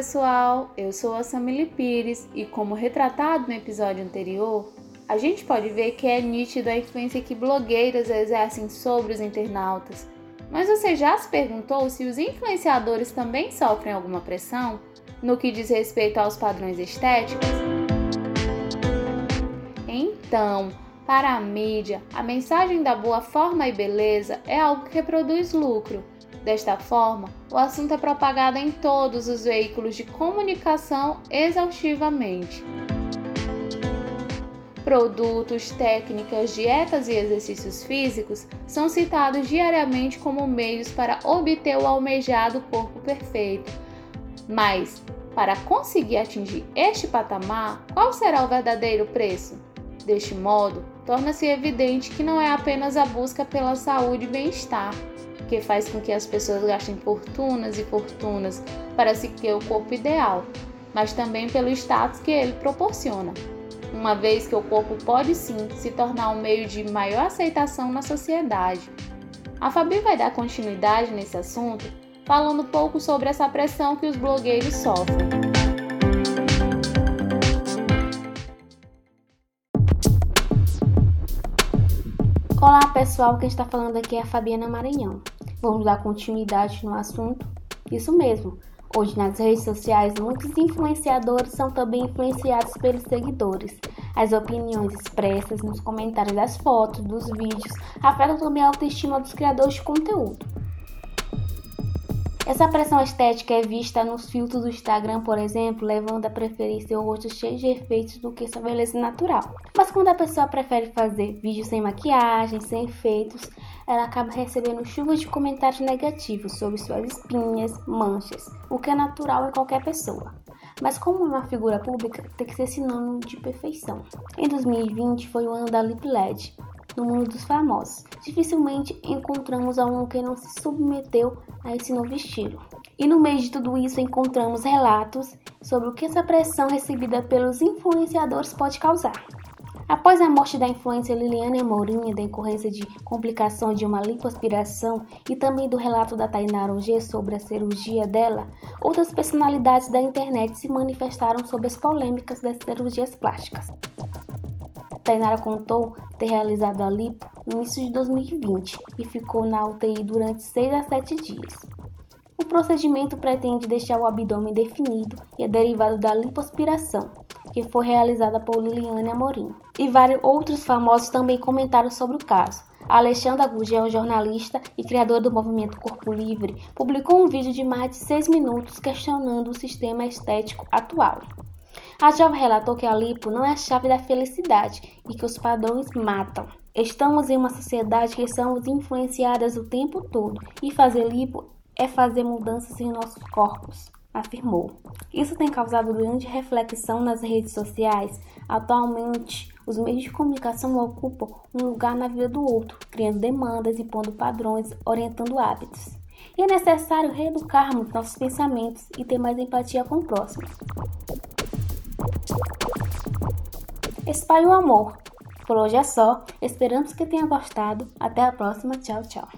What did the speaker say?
pessoal, eu sou a Samily Pires e como retratado no episódio anterior, a gente pode ver que é nítida a influência que blogueiras exercem sobre os internautas. Mas você já se perguntou se os influenciadores também sofrem alguma pressão no que diz respeito aos padrões estéticos? Então, para a mídia, a mensagem da boa forma e beleza é algo que produz lucro. Desta forma, o assunto é propagado em todos os veículos de comunicação exaustivamente. Produtos, técnicas, dietas e exercícios físicos são citados diariamente como meios para obter o almejado corpo perfeito. Mas, para conseguir atingir este patamar, qual será o verdadeiro preço? Deste modo, torna-se evidente que não é apenas a busca pela saúde e bem-estar que faz com que as pessoas gastem fortunas e fortunas para se ter o corpo ideal, mas também pelo status que ele proporciona uma vez que o corpo pode sim se tornar um meio de maior aceitação na sociedade. A Fabi vai dar continuidade nesse assunto, falando um pouco sobre essa pressão que os blogueiros sofrem. Olá pessoal, quem está falando aqui é a Fabiana Maranhão. Vamos dar continuidade no assunto? Isso mesmo, Hoje, nas redes sociais, muitos influenciadores são também influenciados pelos seguidores. As opiniões expressas nos comentários das fotos, dos vídeos, afetam também a autoestima dos criadores de conteúdo. Essa pressão estética é vista nos filtros do Instagram, por exemplo, levando a preferir seu rosto cheio de efeitos do que sua beleza natural. Mas quando a pessoa prefere fazer vídeos sem maquiagem, sem efeitos, ela acaba recebendo chuvas de comentários negativos sobre suas espinhas, manchas, o que é natural em qualquer pessoa. Mas como é uma figura pública, tem que ser sinônimo de perfeição. Em 2020 foi o ano da Lip LED, no mundo dos famosos. Dificilmente encontramos alguém que não se submeteu a esse novo estilo. E no meio de tudo isso encontramos relatos sobre o que essa pressão recebida pelos influenciadores pode causar. Após a morte da influência Liliane da decorrência de complicações de uma lipoaspiração e também do relato da Tainara G sobre a cirurgia dela, outras personalidades da internet se manifestaram sobre as polêmicas das cirurgias plásticas. Tainara contou ter realizado a lipo no início de 2020 e ficou na UTI durante 6 a 7 dias. O procedimento pretende deixar o abdômen definido e é derivado da lipoaspiração, que foi realizada por Liliane Amorim. E vários outros famosos também comentaram sobre o caso. A Alexandra Gugel, jornalista e criadora do movimento Corpo Livre, publicou um vídeo de mais de 6 minutos questionando o sistema estético atual. A jovem relatou que a lipo não é a chave da felicidade e que os padrões matam. Estamos em uma sociedade que somos influenciadas o tempo todo e fazer lipo é fazer mudanças em nossos corpos, afirmou. Isso tem causado grande reflexão nas redes sociais. Atualmente, os meios de comunicação ocupam um lugar na vida do outro, criando demandas, impondo padrões, orientando hábitos. E é necessário reeducarmos nossos pensamentos e ter mais empatia com o próximo. Espalhe o amor. Por hoje é só. Esperamos que tenha gostado. Até a próxima. Tchau, tchau.